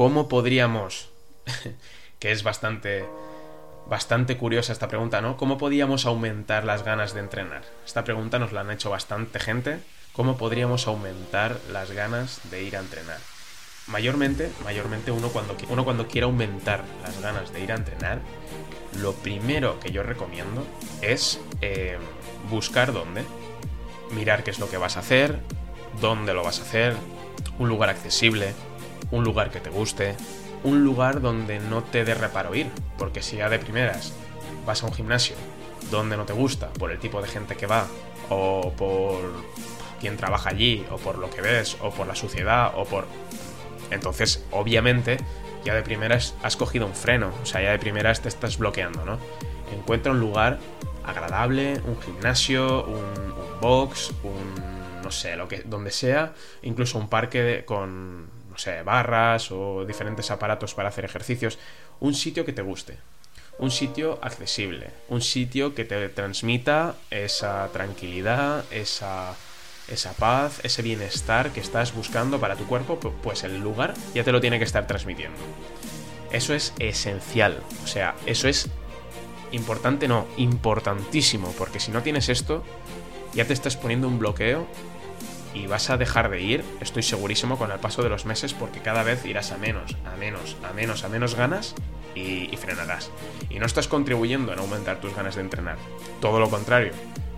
¿cómo podríamos, que es bastante, bastante curiosa esta pregunta, ¿no? ¿Cómo podríamos aumentar las ganas de entrenar? Esta pregunta nos la han hecho bastante gente. ¿Cómo podríamos aumentar las ganas de ir a entrenar? Mayormente, mayormente uno cuando, uno cuando quiere aumentar las ganas de ir a entrenar, lo primero que yo recomiendo es eh, buscar dónde, mirar qué es lo que vas a hacer, dónde lo vas a hacer, un lugar accesible, un lugar que te guste, un lugar donde no te dé reparo ir, porque si ya de primeras vas a un gimnasio donde no te gusta, por el tipo de gente que va, o por quién trabaja allí, o por lo que ves, o por la suciedad, o por... Entonces, obviamente, ya de primeras has cogido un freno, o sea, ya de primeras te estás bloqueando, ¿no? Encuentra un lugar agradable, un gimnasio, un, box, un... no sé, lo que, donde sea, incluso un parque con, no barras o diferentes aparatos para hacer ejercicios, un sitio que te guste, un sitio accesible, un sitio que te transmita esa tranquilidad, esa, esa paz, ese bienestar que estás buscando para tu cuerpo, pues el lugar ya te lo tiene que estar transmitiendo. Eso es esencial, o sea, eso es importante, no, importantísimo, porque si no tienes esto, ya te estás poniendo un bloqueo y vas a dejar de ir, estoy segurísimo, con el paso de los meses, porque cada vez irás a menos, a menos, a menos, a menos ganas y, frenarás. Y no estás contribuyendo en aumentar tus ganas de entrenar. Todo lo contrario,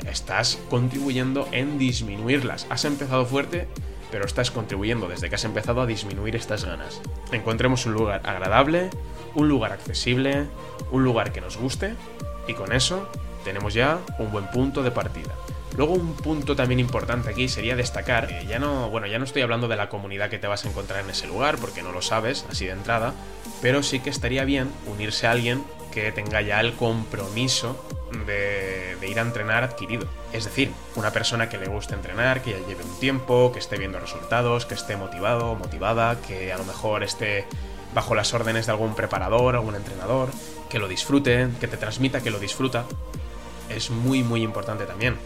estás contribuyendo en disminuirlas. Has empezado fuerte, pero estás contribuyendo desde que has empezado a disminuir estas ganas. Encontremos un lugar agradable, un lugar accesible, un lugar que nos guste, y con eso tenemos ya un buen punto de partida. Luego un punto también importante aquí sería destacar, ya no, bueno, ya no estoy hablando de la comunidad que te vas a encontrar en ese lugar, porque no lo sabes así de entrada, pero sí que estaría bien unirse a alguien que tenga ya el compromiso de, de, ir a entrenar adquirido. Es decir, una persona que le guste entrenar, que ya lleve un tiempo, que esté viendo resultados, que esté motivado o motivada, que a lo mejor esté bajo las órdenes de algún preparador, algún entrenador, que lo disfrute, que te transmita que lo disfruta. Es muy muy importante también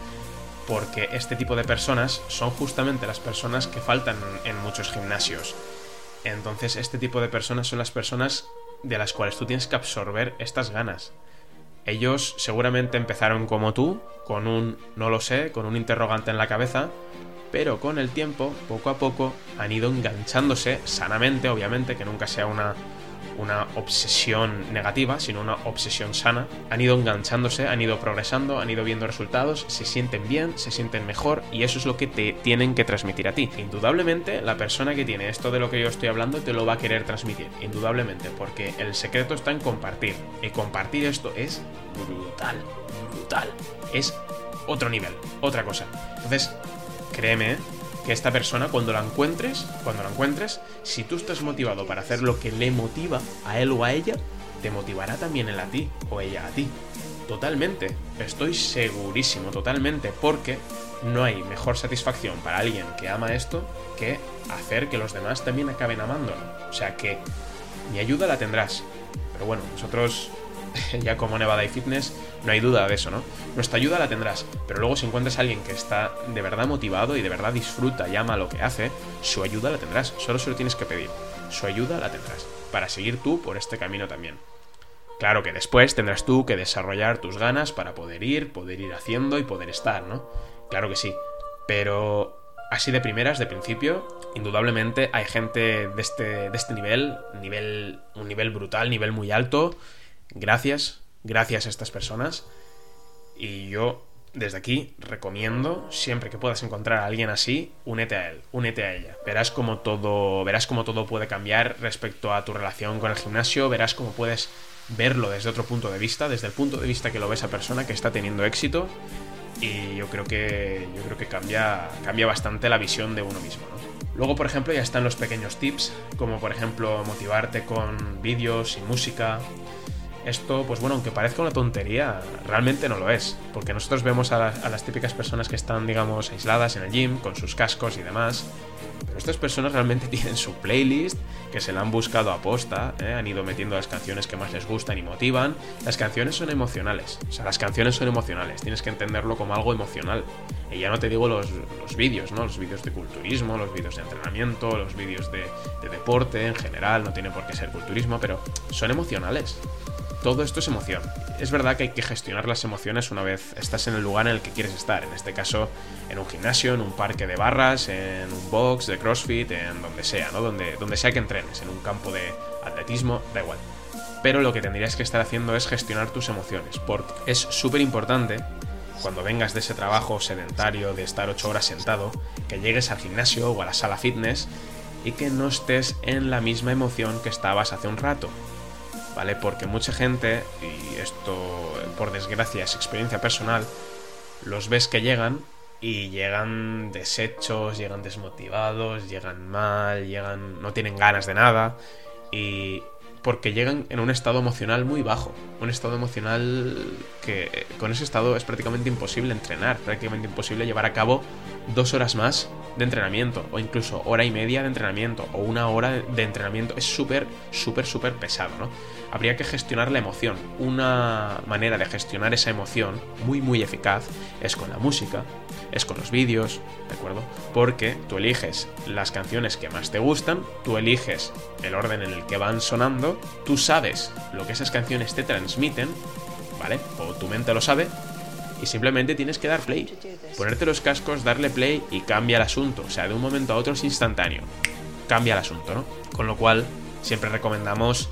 porque este tipo de personas son justamente las personas que faltan en muchos gimnasios. Entonces este tipo de personas son las personas de las cuales tú tienes que absorber estas ganas. Ellos seguramente empezaron como tú, con un no lo sé, con un interrogante en la cabeza, pero con el tiempo, poco a poco, han ido enganchándose sanamente, obviamente, que nunca sea una una obsesión negativa, sino una obsesión sana. Han ido enganchándose, han ido progresando, han ido viendo resultados, se sienten bien, se sienten mejor y eso es lo que te tienen que transmitir a ti. Indudablemente, la persona que tiene esto de lo que yo estoy hablando te lo va a querer transmitir, indudablemente, porque el secreto está en compartir. Y compartir esto es brutal, brutal. Es otro nivel, otra cosa. Entonces, créeme, que esta persona cuando la encuentres, cuando la encuentres, si tú estás motivado para hacer lo que le motiva a él o a ella, te motivará también él a ti o ella a ti. Totalmente, estoy segurísimo, totalmente, porque no hay mejor satisfacción para alguien que ama esto que hacer que los demás también acaben amándolo. O sea que mi ayuda la tendrás. Pero bueno, nosotros ya como Nevada y Fitness, no hay duda de eso, ¿no? Nuestra ayuda la tendrás, pero luego si encuentras a alguien que está de verdad motivado y de verdad disfruta y ama lo que hace, su ayuda la tendrás, solo se lo tienes que pedir. Su ayuda la tendrás, para seguir tú por este camino también. Claro que después tendrás tú que desarrollar tus ganas para poder ir, poder ir haciendo y poder estar, ¿no? Claro que sí, pero así de primeras, de principio, indudablemente hay gente de este, de este nivel, nivel, un nivel brutal, nivel muy alto, Gracias, gracias a estas personas. Y yo desde aquí recomiendo, siempre que puedas encontrar a alguien así, únete a él, únete a ella. Verás cómo todo, verás cómo todo puede cambiar respecto a tu relación con el gimnasio, verás cómo puedes verlo desde otro punto de vista, desde el punto de vista que lo ve esa persona que está teniendo éxito. Y yo creo que, yo creo que cambia, cambia bastante la visión de uno mismo. Luego, por ejemplo, ya están los pequeños tips, como por ejemplo motivarte con vídeos y música, esto, pues bueno, aunque parezca una tontería, realmente no lo es. Porque nosotros vemos a, las típicas personas que están, digamos, aisladas en el gym, con sus cascos y demás. Pero estas personas realmente tienen su playlist, que se la han buscado a posta, ¿eh? han ido metiendo las canciones que más les gustan y motivan. Las canciones son emocionales. O sea, las canciones son emocionales. Tienes que entenderlo como algo emocional. Y ya no te digo los, vídeos, ¿no? Los vídeos de culturismo, los vídeos de entrenamiento, los vídeos de, de deporte en general. No tiene por qué ser culturismo, pero son emocionales todo esto es emoción. Es verdad que hay que gestionar las emociones una vez estás en el lugar en el que quieres estar. En este caso, en un gimnasio, en un parque de barras, en un box de CrossFit, en donde sea, ¿no? Donde, donde sea que entrenes, en un campo de atletismo, da igual. Pero lo que tendrías que estar haciendo es gestionar tus emociones, porque es súper importante cuando vengas de ese trabajo sedentario de estar 8 horas sentado, que llegues al gimnasio o a la sala fitness y que no estés en la misma emoción que estabas hace un rato. ¿Vale? Porque mucha gente, y esto por desgracia es experiencia personal, los ves que llegan y llegan deshechos, llegan desmotivados, llegan mal, llegan no tienen ganas de nada y porque llegan en un estado emocional muy bajo, un estado emocional que con ese estado es prácticamente imposible entrenar, prácticamente imposible llevar a cabo dos horas más de entrenamiento o incluso hora y media de entrenamiento o una hora de entrenamiento es súper, súper, súper pesado, ¿no? Habría que gestionar la emoción. Una manera de gestionar esa emoción muy, muy eficaz es con la música, es con los vídeos, ¿de acuerdo? Porque tú eliges las canciones que más te gustan, tú eliges el orden en el que van sonando, tú sabes lo que esas canciones te transmiten, ¿vale? O tu mente lo sabe, y simplemente tienes que dar play. Ponerte los cascos, darle play y cambia el asunto. O sea, de un momento a otro es instantáneo. Cambia el asunto, ¿no? Con lo cual, siempre recomendamos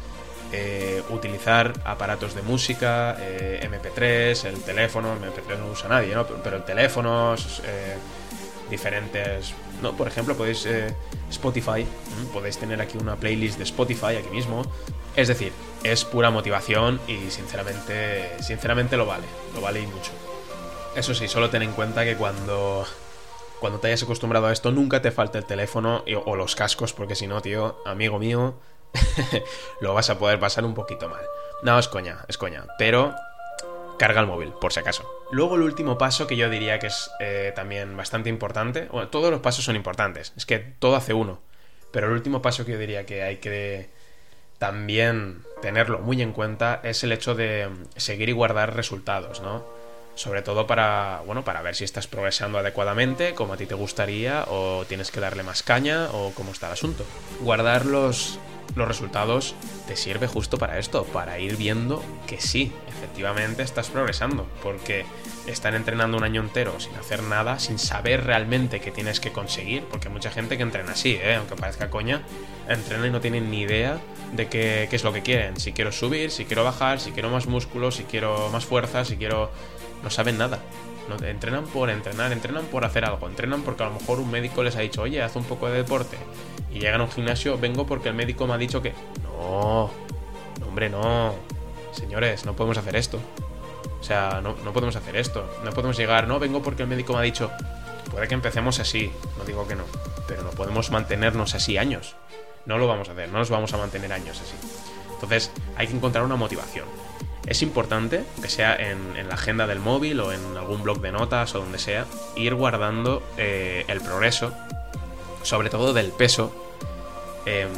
eh, utilizar aparatos de música, eh, MP3, el teléfono, MP3 no usa nadie, ¿no? Pero el teléfono, eh, diferentes... ¿no? Por ejemplo, podéis... Spotify, podéis tener aquí una playlist de Spotify aquí mismo. Es decir, es pura motivación y sinceramente, sinceramente lo vale, lo vale y mucho. Eso sí, solo ten en cuenta que cuando, cuando te hayas acostumbrado a esto, nunca te falte el teléfono o los cascos, porque si no, tío, amigo mío, lo vas a poder pasar un poquito mal. No, es coña, es coña. Pero carga el móvil, por si acaso. Luego el último paso que yo diría que es eh, también bastante importante. Bueno, todos los pasos son importantes. Es que todo hace uno. Pero el último paso que yo diría que hay que también tenerlo muy en cuenta es el hecho de seguir y guardar resultados, ¿no? Sobre todo para, bueno, para ver si estás progresando adecuadamente, como a ti te gustaría, o tienes que darle más caña, o cómo está el asunto. Guardar los, los resultados te sirve justo para esto, para ir viendo que sí, efectivamente estás progresando, porque están entrenando un año entero sin hacer nada, sin saber realmente qué tienes que conseguir, porque hay mucha gente que entrena así, ¿eh? aunque parezca coña, entrena y no tienen ni idea de qué, qué es lo que quieren, si quiero subir, si quiero bajar, si quiero más músculo, si quiero más fuerza, si quiero no saben nada. Entrenan por entrenar, entrenan por hacer algo, entrenan porque a lo mejor un médico les ha dicho, oye, haz un poco de deporte. Y llegan a un gimnasio, vengo porque el médico me ha dicho que... No, no hombre, no. Señores, no podemos hacer esto. O sea, no, no podemos hacer esto. No podemos llegar, no, vengo porque el médico me ha dicho... Puede que empecemos así, no digo que no, pero no podemos mantenernos así años. No lo vamos a hacer, no nos vamos a mantener años así. Entonces, hay que encontrar una motivación es importante, que sea en, la agenda del móvil o en algún blog de notas o donde sea, ir guardando eh, el progreso, sobre todo del peso, em,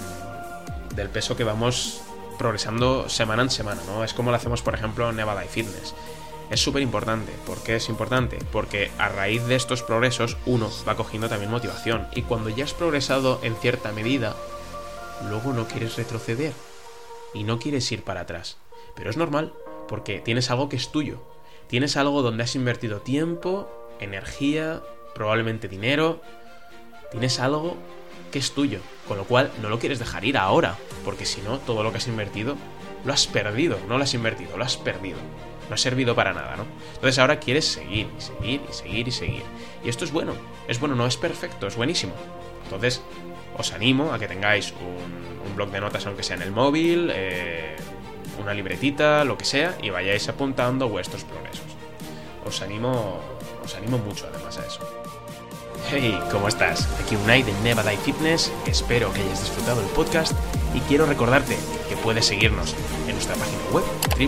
del peso que vamos progresando semana en semana, ¿no? Es como lo hacemos, por ejemplo, en Nevada y Fitness. Es súper importante. ¿Por qué es importante? Porque a raíz de estos progresos uno va cogiendo también motivación. Y cuando ya has progresado en cierta medida, luego no quieres retroceder. Y no quieres ir para atrás. Pero es normal, porque tienes algo que es tuyo. Tienes algo donde has invertido tiempo, energía, probablemente dinero. Tienes algo que es tuyo, con lo cual no lo quieres dejar ir ahora, porque si no, todo lo que has invertido lo has perdido, no lo has invertido, lo has perdido. No ha servido para nada, ¿no? Entonces ahora quieres seguir y seguir y seguir y seguir. Y esto es bueno, es bueno, no es perfecto, es buenísimo. Entonces, os animo a que tengáis un, blog de notas, aunque sea en el móvil, eh, una libretita, lo que sea, y vayáis apuntando vuestros progresos. Os animo, os animo mucho además a eso. Hey, ¿cómo estás? Aquí Unai de Nevada Fitness, espero que hayas disfrutado el podcast y quiero recordarte que puedes seguirnos en nuestra página web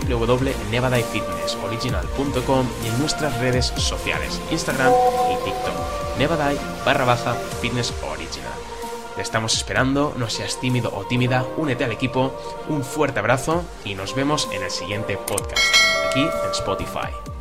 www.nevadaifitnessoriginal.com y en nuestras redes sociales, Instagram y TikTok, nevadai barra baja fitness original. Te estamos esperando, no seas tímido o tímida, únete al equipo, un fuerte abrazo y nos vemos en el siguiente podcast, aquí en Spotify.